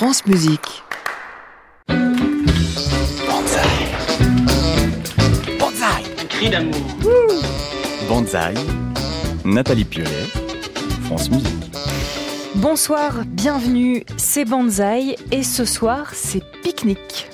France Musique. Banzai. Banzai. Un cri d'amour. Banzai. Nathalie Piolet. France Musique. Bonsoir, bienvenue, c'est Banzai et ce soir c'est pique-nique.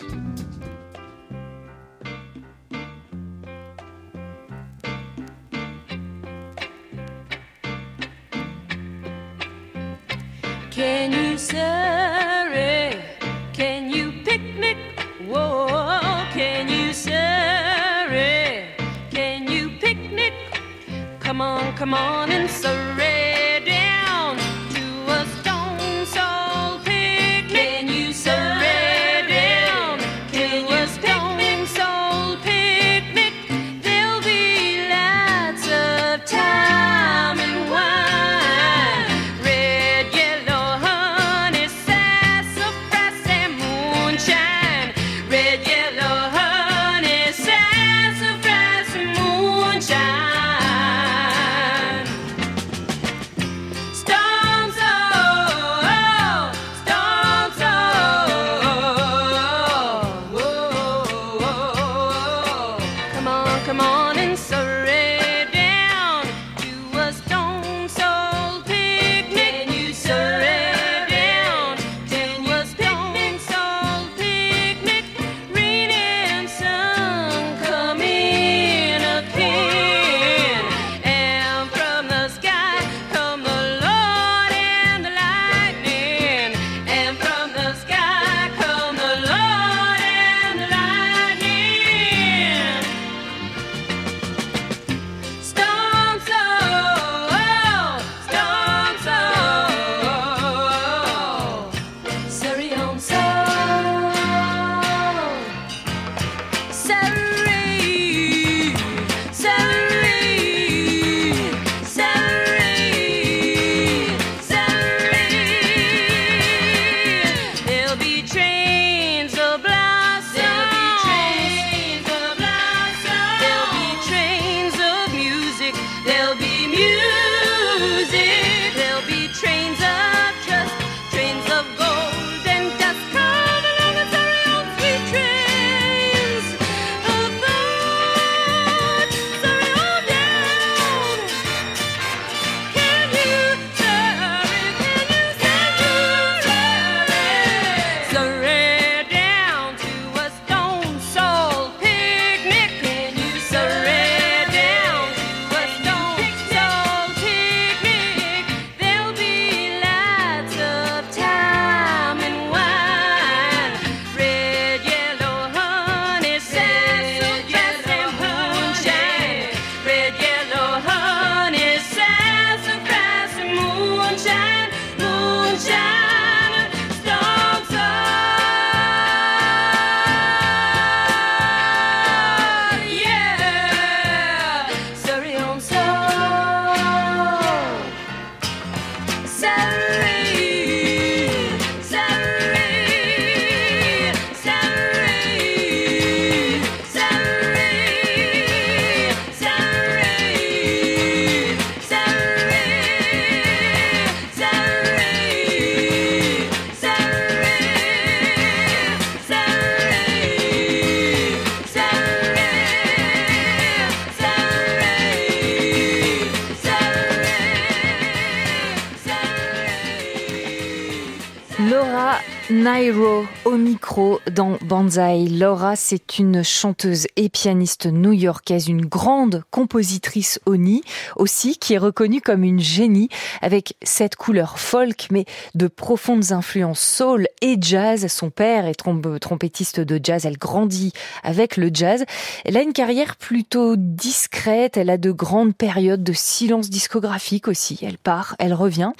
Nairo Oniko. dans Banzai. Laura, c'est une chanteuse et pianiste new-yorkaise, une grande compositrice Oni aussi, qui est reconnue comme une génie avec cette couleur folk, mais de profondes influences soul et jazz. Son père est trompettiste de jazz. Elle grandit avec le jazz. Elle a une carrière plutôt discrète. Elle a de grandes périodes de silence discographique aussi. Elle part, elle revient.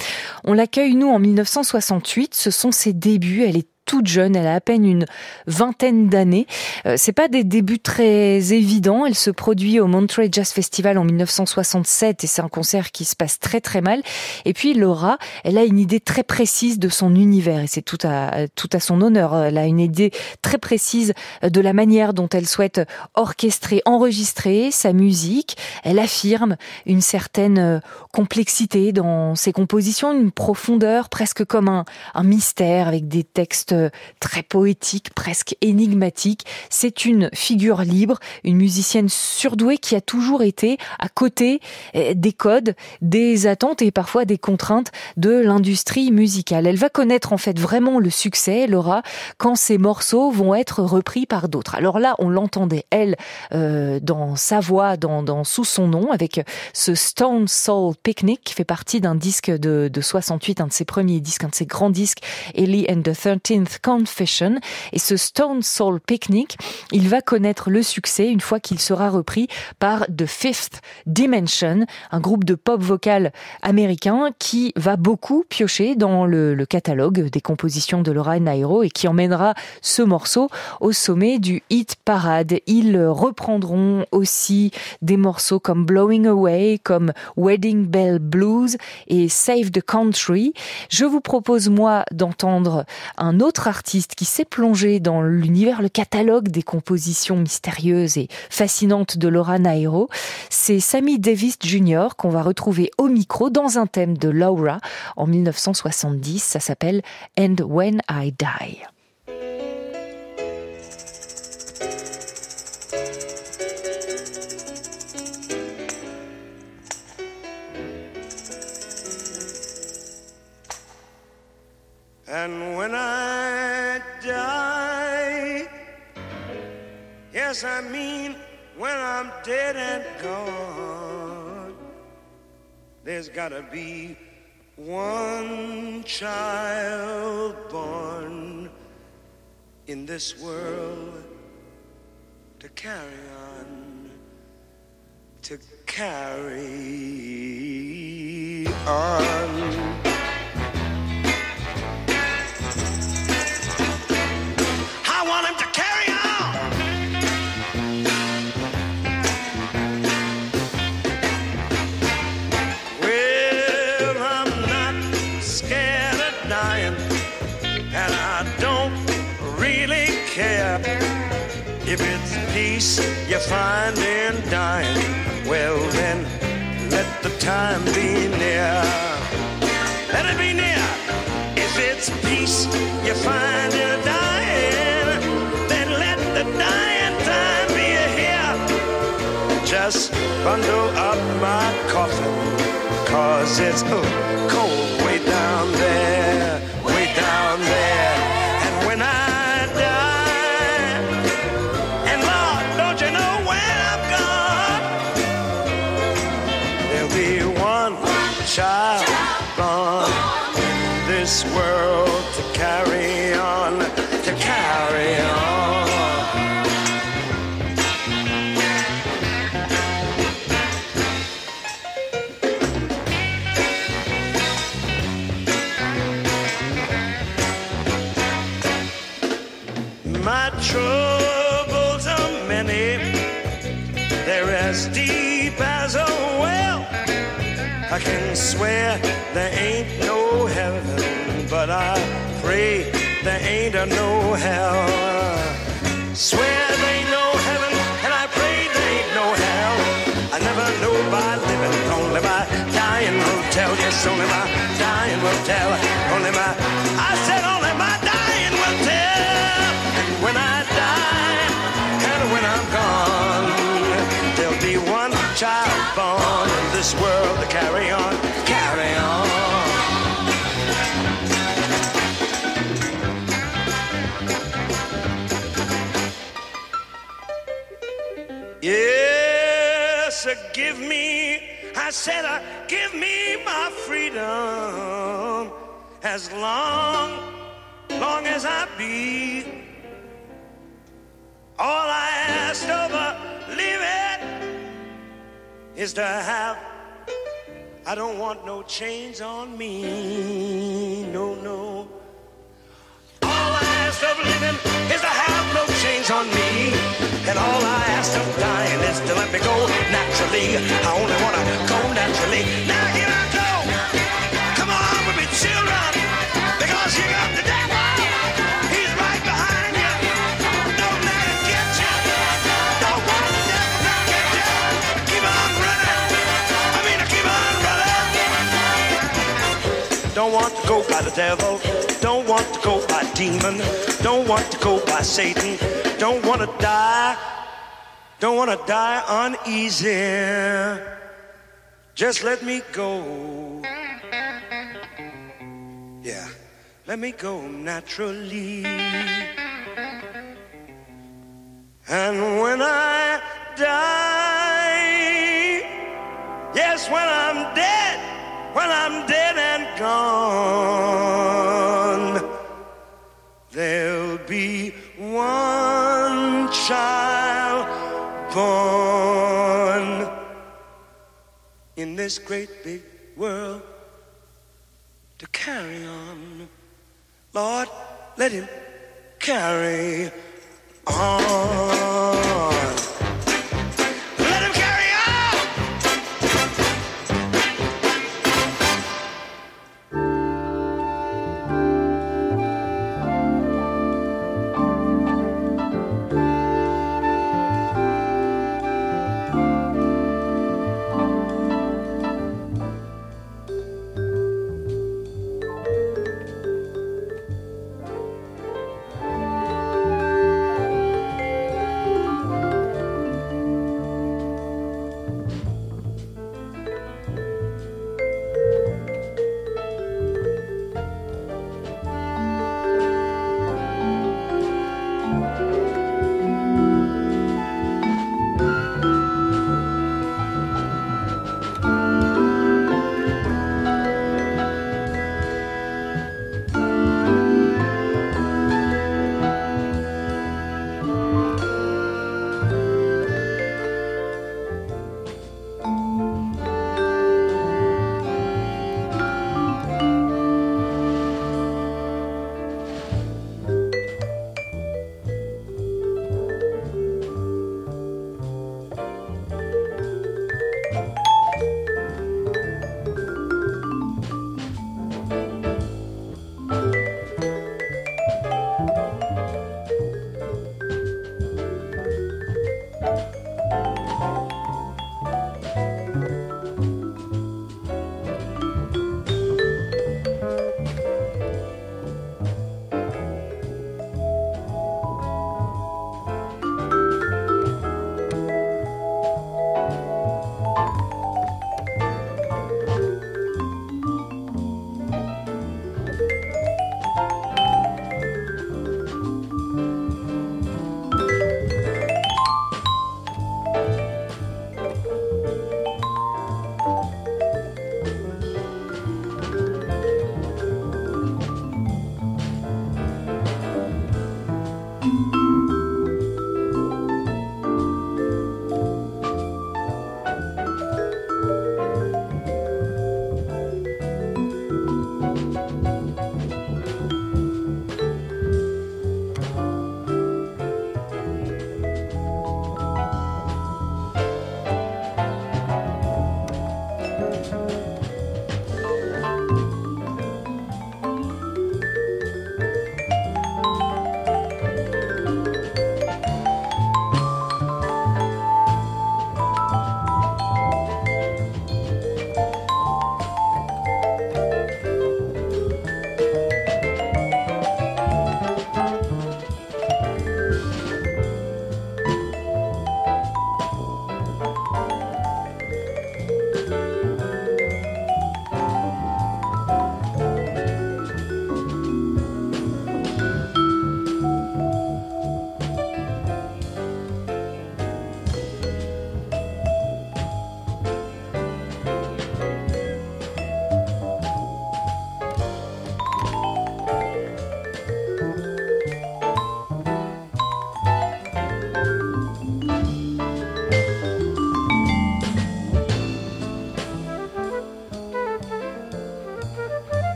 On l'accueille, nous, en 1968. Ce sont ses débuts. Elle est toute jeune, elle a à peine une vingtaine d'années. Euh, c'est pas des débuts très évidents. Elle se produit au Monterey Jazz Festival en 1967 et c'est un concert qui se passe très très mal. Et puis Laura, elle a une idée très précise de son univers et c'est tout à tout à son honneur. Elle a une idée très précise de la manière dont elle souhaite orchestrer, enregistrer sa musique. Elle affirme une certaine complexité dans ses compositions, une profondeur presque comme un, un mystère avec des textes très poétiques, presque énigmatiques. C'est une figure libre, une musicienne surdouée qui a toujours été à côté eh, des codes, des attentes et parfois des contraintes de l'industrie musicale. Elle va connaître en fait vraiment le succès, Laura, quand ses morceaux vont être repris par d'autres. Alors là, on l'entendait, elle, euh, dans sa voix, dans, sous son nom, avec ce Stone Soul Picnic qui fait partie d'un disque de, de 68, un de ses premiers disques, un de ses grands disques, Ellie and the 13th Confession. Et ce Stone Soul Picnic, il va connaître le succès une fois qu'il sera repris par The Fifth Dimension, un groupe de pop vocal américain qui va beaucoup piocher dans le, le catalogue des compositions de Laura Nairo et qui emmènera ce morceau au sommet du hit parade. Ils reprendront aussi des morceaux comme Blowing Away, comme Wedding Bell Blues et Save the Country. Je vous propose moi d'entendre un autre artiste qui s'est plongé dans l'univers, le catalogue des compositions mystérieuses et fascinantes de Laura Nairo. C'est Sammy Davis Jr. qu'on va retrouver au micro dans un thème de Laura en 1970. Ça s'appelle And When I Die. And when I die, yes, I mean when I'm dead and gone, there's gotta be one child born in this world to carry on, to carry on. Peace you find in dying. Well, then let the time be near. Let it be near. If it's peace you find in dying, then let the dying time be here. Just bundle up my coffin, cause it's uh, cold there ain't no heaven, but I pray there ain't a no hell. Swear there ain't no heaven, and I pray there ain't no hell. I never know by living, only by dying will tell. Yes, only my dying will tell. Only my, I said, uh, give me my freedom as long, long as I be. All I ask of a living is to have. I don't want no chains on me, no, no cost of living is to have no chains on me. And all I ask of dying is to let me go naturally. I only want to go naturally. Now here I go. Come on with me, children. Because you got the devil. He's right behind you. Don't let him get you. Don't let the devil get you. Keep on running. I mean, keep on running. Don't want go by the devil. Don't want to go by demon. Don't want to go by Satan. Don't want to die. Don't want to die uneasy. Just let me go. Yeah, let me go naturally. And when I die, yes, when I'm dead, when I'm dead and gone, there'll be one child born in this great big world to carry on. Lord, let him carry on.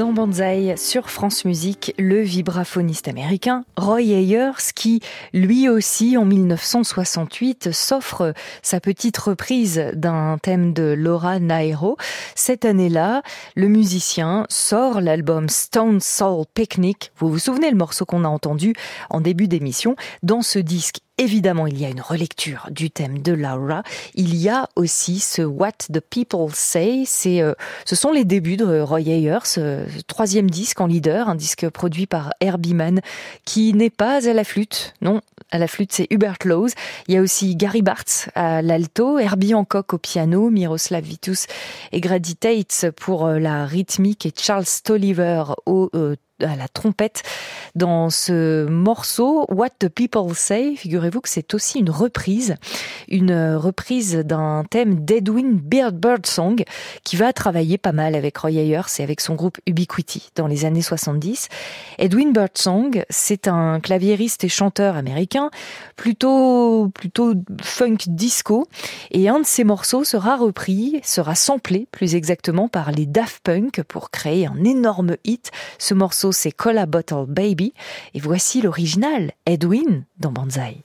Dans Banzai, sur France Musique, le vibraphoniste américain Roy Ayers, qui lui aussi en 1968 s'offre sa petite reprise d'un thème de Laura Nairo. Cette année-là, le musicien sort l'album Stone Soul Picnic. Vous vous souvenez le morceau qu'on a entendu en début d'émission? Dans ce disque, Évidemment, il y a une relecture du thème de Laura. Il y a aussi ce What the People Say. C'est, euh, ce sont les débuts de Roy Ayers, ce troisième disque en leader, un disque produit par Herbie Mann, qui n'est pas à la flûte. Non, à la flûte, c'est Hubert Laws. Il y a aussi Gary Bartz à l'alto, Herbie Hancock au piano, Miroslav Vitus et Grady Tate pour euh, la rythmique et Charles Stolliver au euh, à la trompette dans ce morceau What the People Say. Figurez-vous que c'est aussi une reprise, une reprise d'un thème d'Edwin Bird Birdsong qui va travailler pas mal avec Roy Ayers et avec son groupe Ubiquity dans les années 70. Edwin Birdsong, c'est un claviériste et chanteur américain plutôt plutôt funk disco et un de ses morceaux sera repris, sera samplé plus exactement par les Daft Punk pour créer un énorme hit. Ce morceau c'est Cola Bottle Baby et voici l'original Edwin dans Banzai.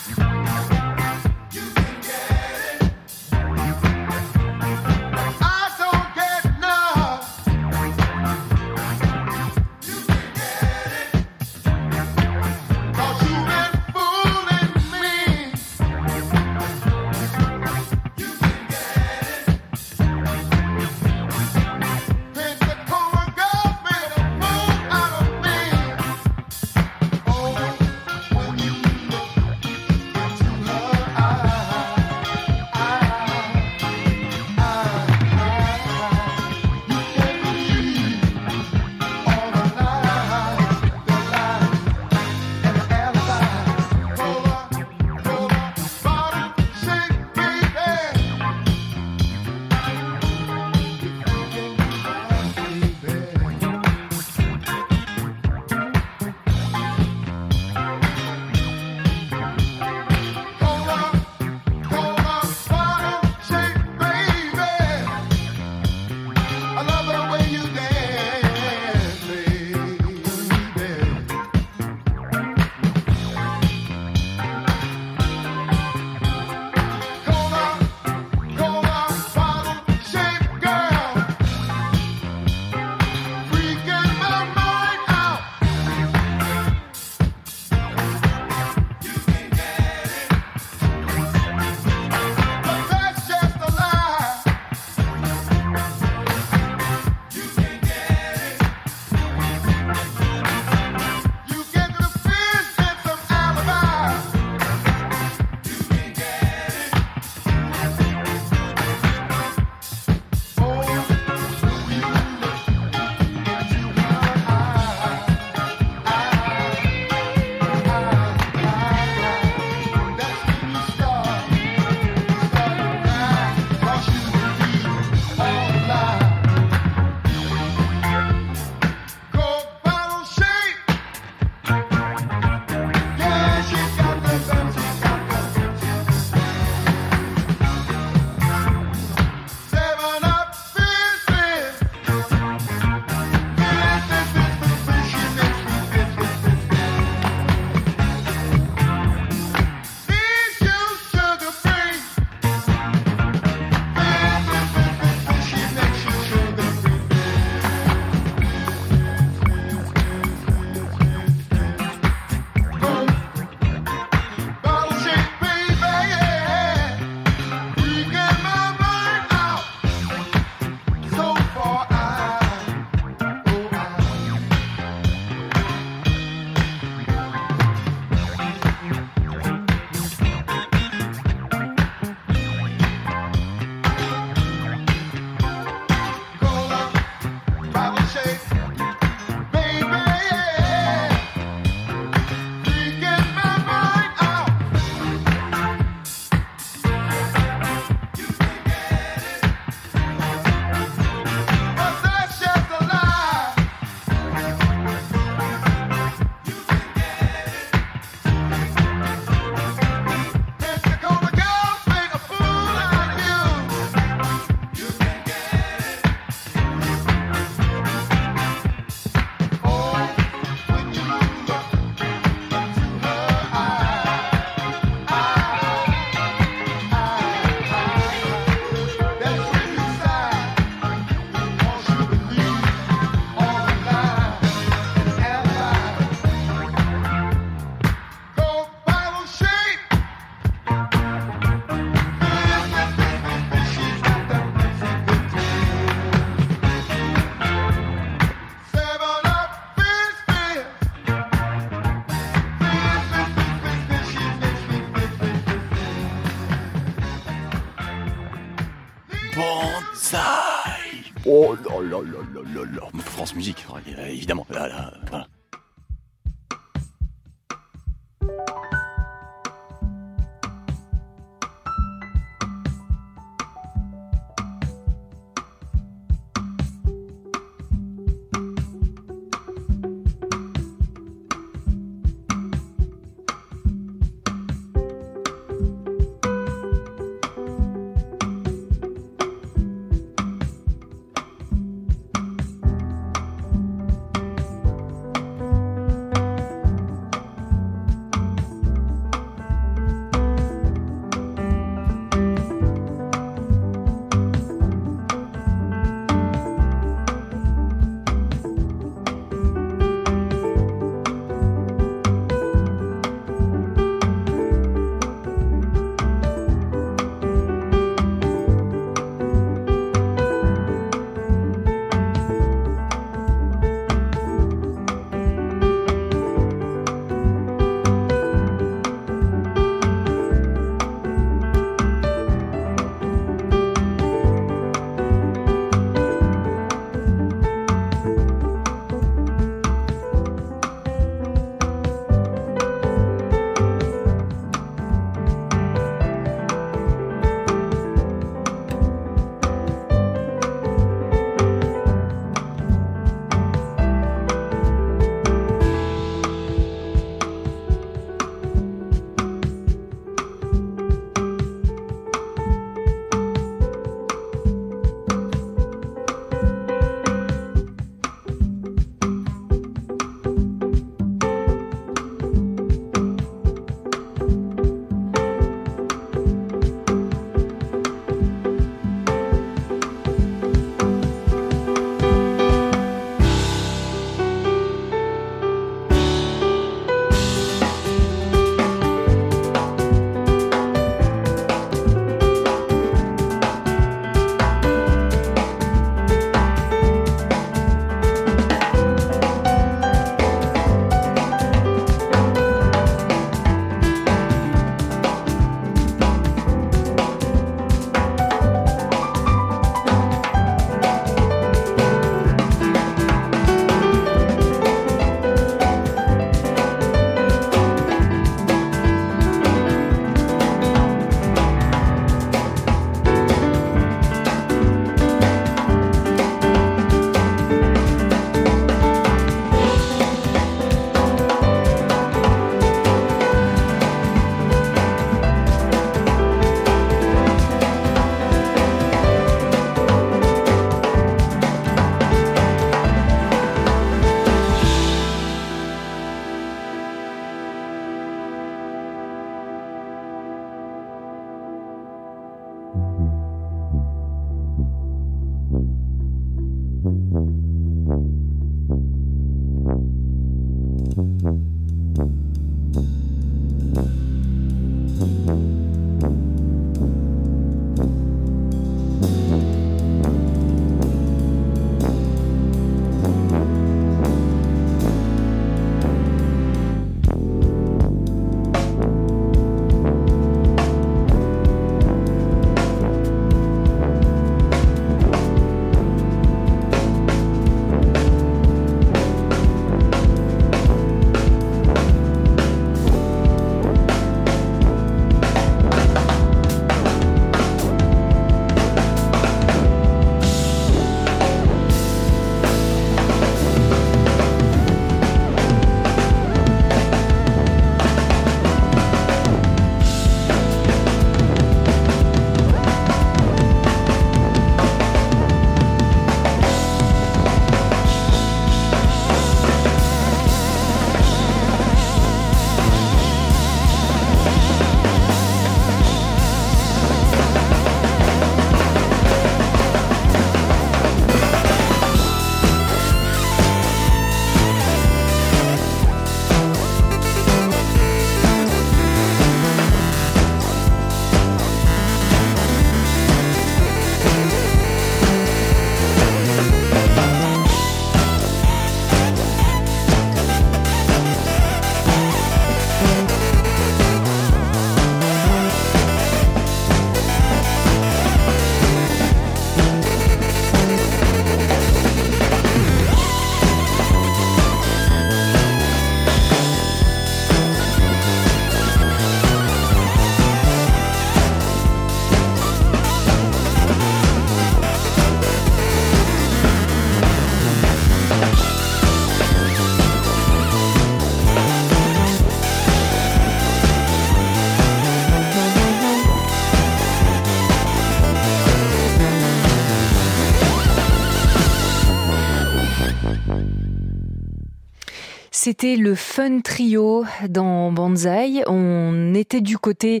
C'était le Fun Trio dans Banzai. On était du côté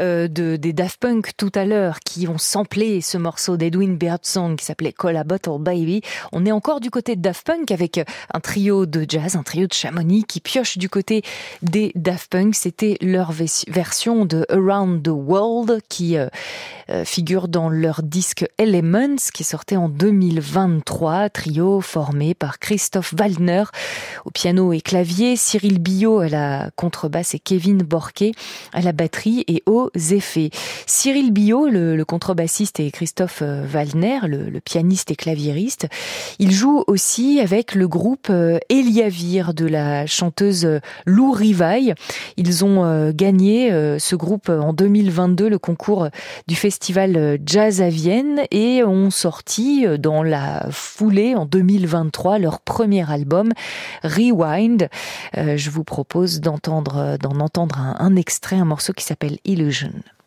euh, de, des Daft Punk tout à l'heure qui ont samplé ce morceau d'Edwin Birdsong qui s'appelait Call a Bottle Baby. On est encore du côté de Daft Punk avec un trio de jazz, un trio de Chamonix qui pioche du côté des Daft Punk. C'était leur version de Around the World qui euh, euh, figure dans leur disque Elements qui sortait en 2023. Trio formé par Christophe Waldner au piano et clavier, Cyril Billot à la contrebasse et Kevin Borquet à la batterie et effets. Cyril Billot, le, contrebassiste et Christophe euh, Wallner, le, pianiste et claviériste, il joue aussi avec le groupe euh, Eliavir de la chanteuse euh, Lou Rivaille. Ils ont gagné ce groupe en 2022 le concours du festival Jazz à Vienne et ont sorti dans la foulée en 2023 leur premier album Rewind je vous propose d'en entendre un, un extrait, un morceau qui s'appelle Illusion. vision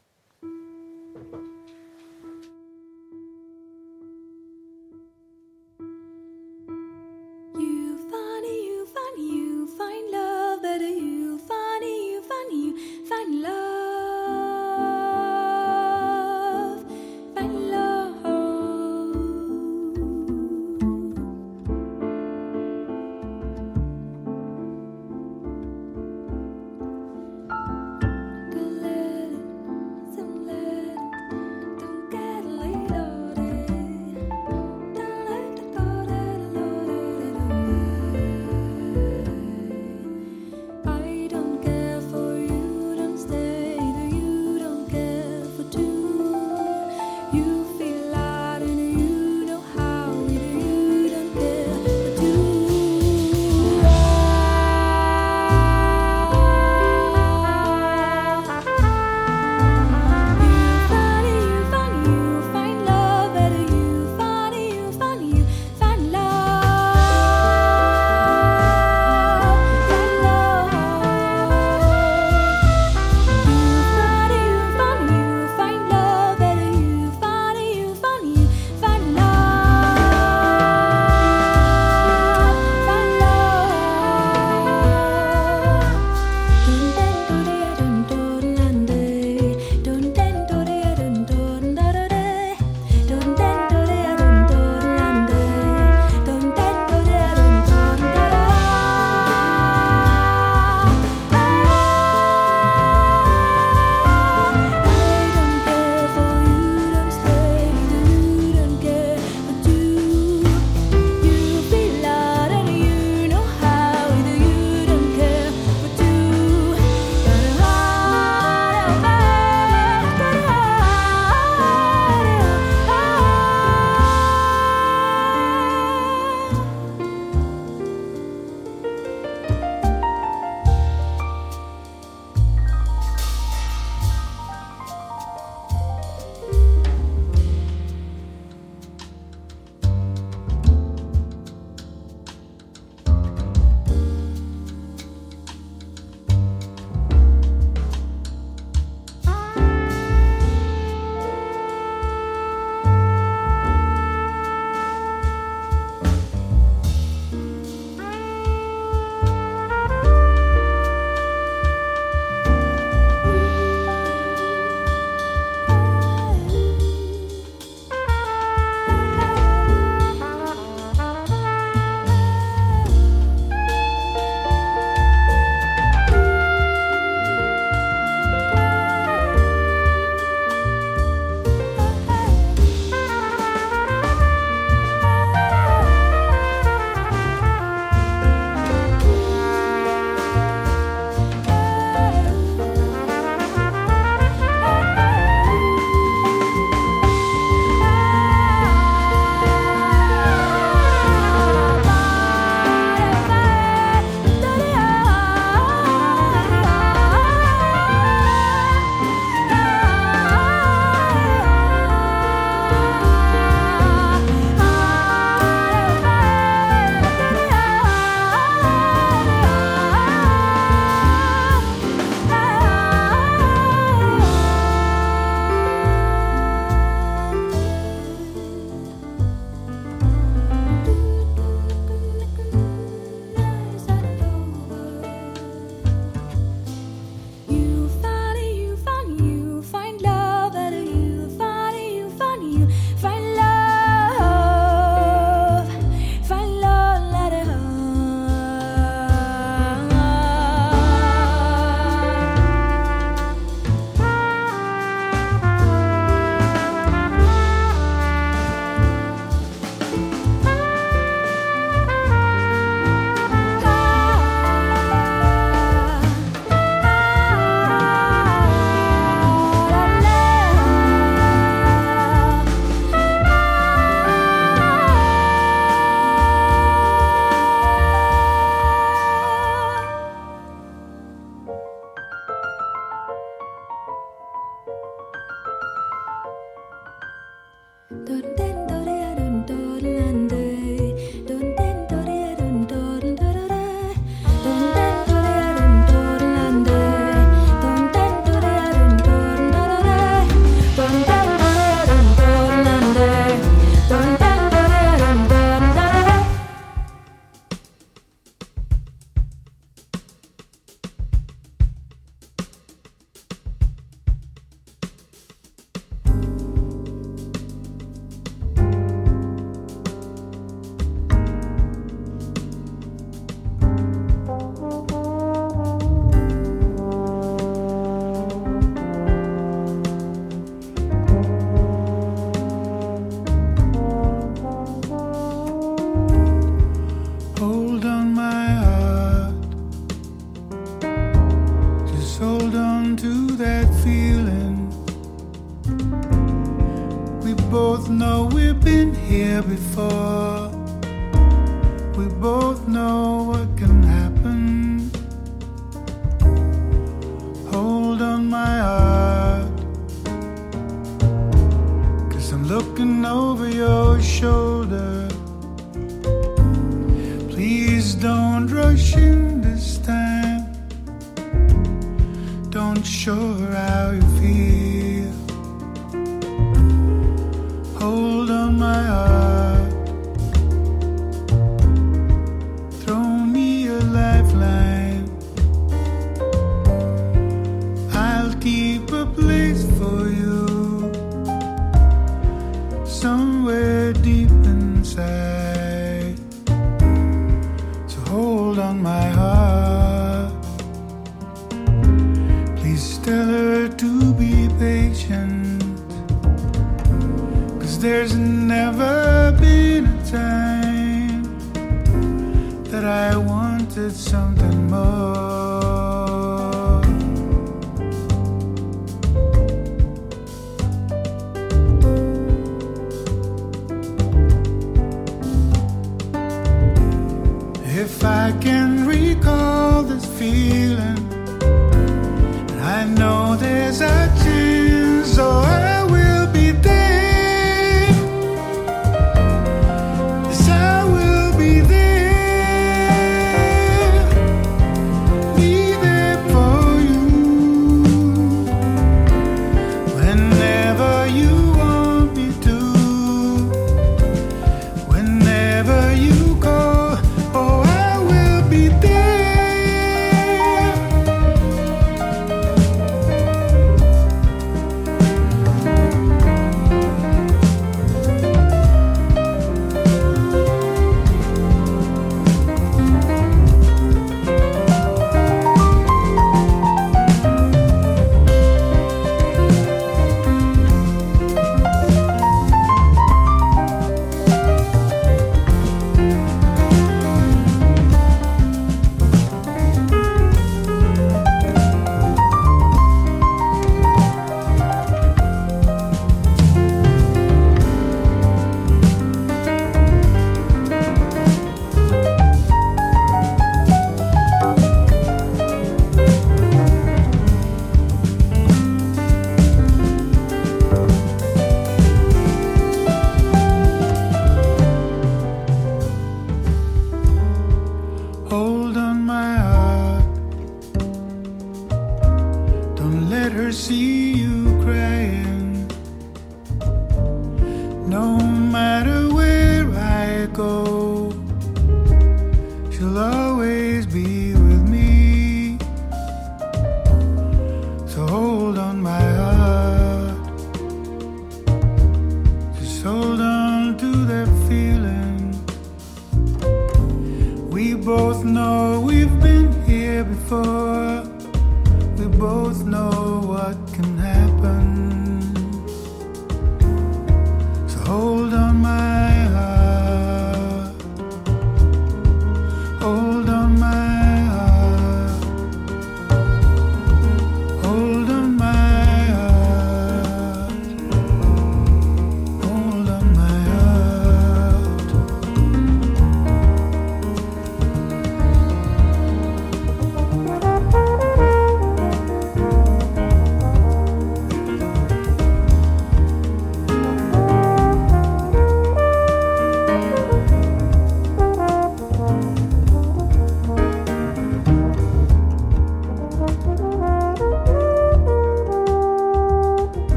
If I can recall this feeling, I know there's a chance, so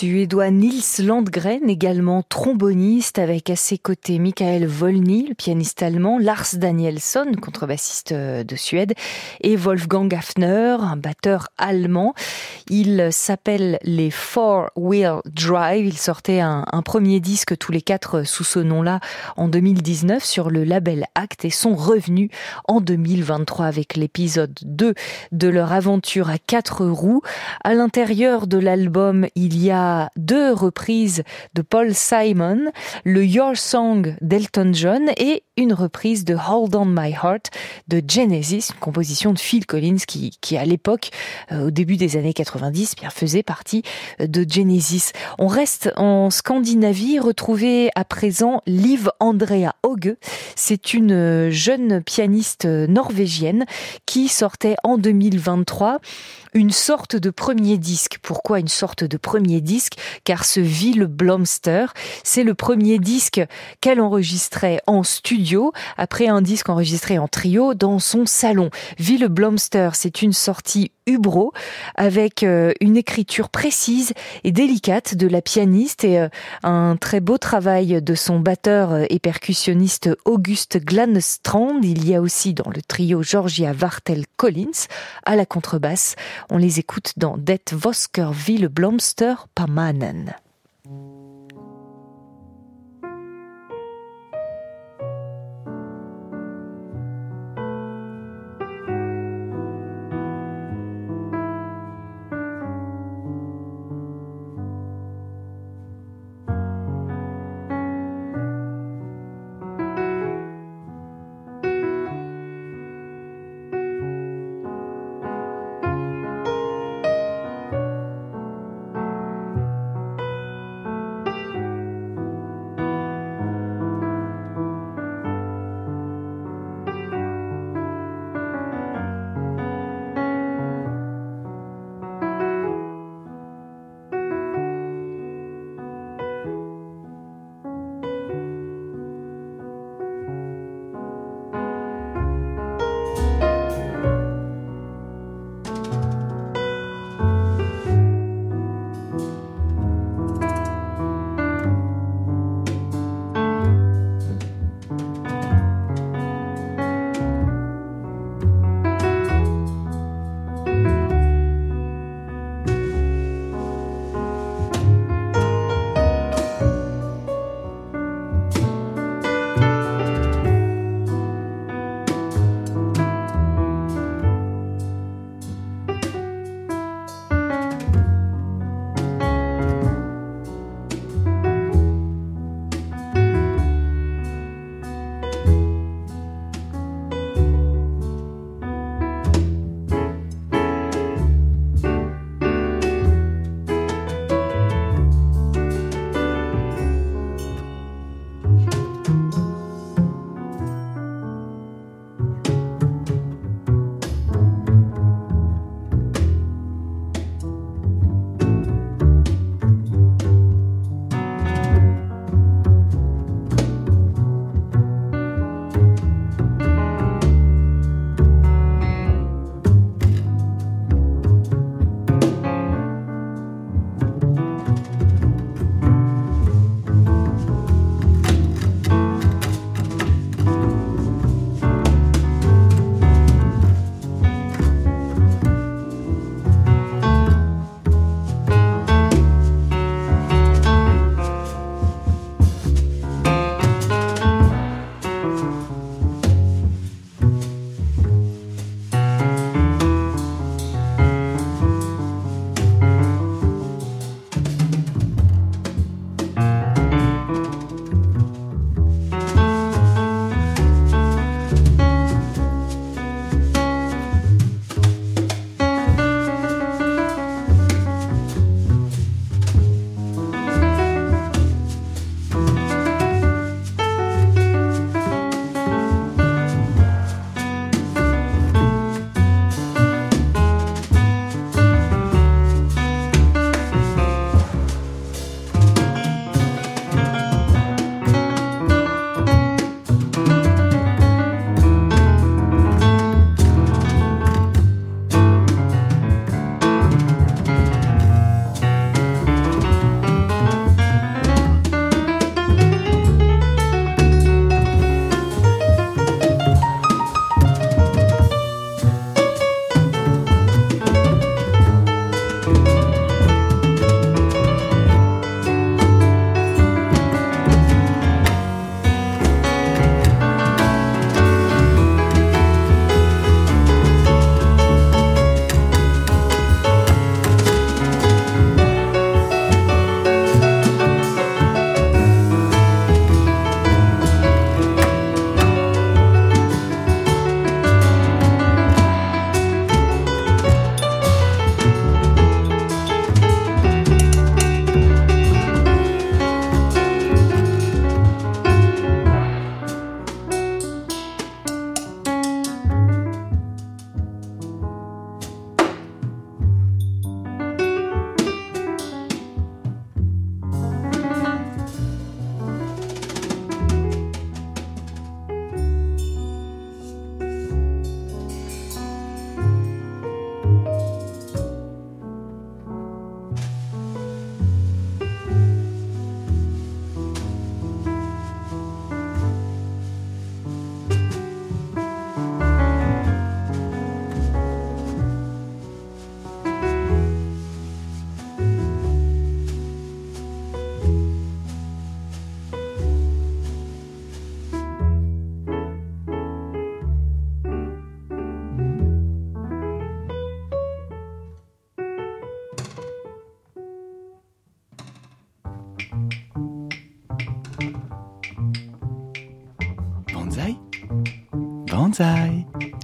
Suédois Nils Landgren, également tromboniste, avec à ses côtés Michael Volny, le pianiste allemand, Lars Danielsson, contrebassiste de Suède, et Wolfgang Hafner, un batteur allemand. Il s'appelle les Four Wheel Drive. Il sortait un, un, premier disque tous les quatre sous ce nom-là en 2019 sur le label Act et sont revenus en 2023 avec l'épisode 2 de leur aventure à quatre roues à l'intérieur de l'album, il y a deux reprises de Paul Simon, le Your Song d'Elton John et une reprise de Hold On My Heart de Genesis, une composition de Phil Collins qui, à l'époque, euh, au début des années 90, bien faisait partie euh, de Genesis. On reste en Scandinavie, retrouver à présent Liv Andrea Hauge. C'est une euh, jeune pianiste norvégienne qui sortait en 2023 une sorte de premier disque. Pourquoi une sorte de premier disque? Car ce Ville Blomster, c'est le premier disque qu'elle enregistrait en studio, après un disque enregistré en trio dans son salon. Ville Blomster, c'est une sortie Hubro avec euh, une écriture précise et délicate de la pianiste et euh, un très beau travail de son batteur et percussionniste Auguste Glanstrand. Il y a aussi dans le trio Georgia Vartel Collins à la contrebasse. On les écoute dans Det Vosker Ville Blomster Pamanen.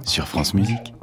Sur France Musique.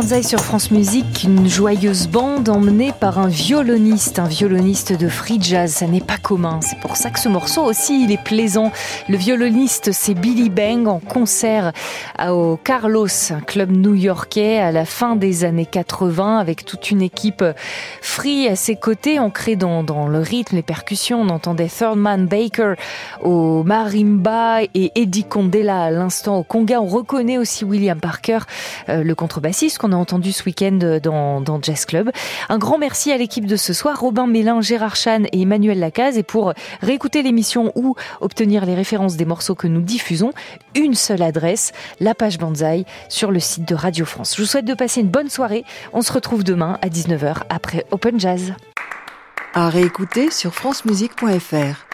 Banzai sur France Musique, une joyeuse bande emmenée par un violoniste, un violoniste de free jazz. Ça n'est pas commun. C'est pour ça que ce morceau aussi, il est plaisant. Le violoniste, c'est Billy Bang en concert au Carlos, un club new-yorkais à la fin des années 80 avec toute une équipe free à ses côtés, ancrée dans, le rythme, les percussions. On entendait Thurman Baker au marimba et Eddie Condela à l'instant au conga. On reconnaît aussi William Parker, euh, le contrebassiste qu'on a entendu ce week-end dans, dans Jazz Club. Un grand merci à l'équipe de ce soir, Robin Mélin, Gérard Chan et Emmanuel Lacaze. Et pour réécouter l'émission ou obtenir les références des morceaux que nous diffusons, une seule adresse, la page Banzai sur le site de Radio France. Je vous souhaite de passer une bonne soirée. On se retrouve demain à 19h après Open Jazz. À réécouter sur francemusique.fr.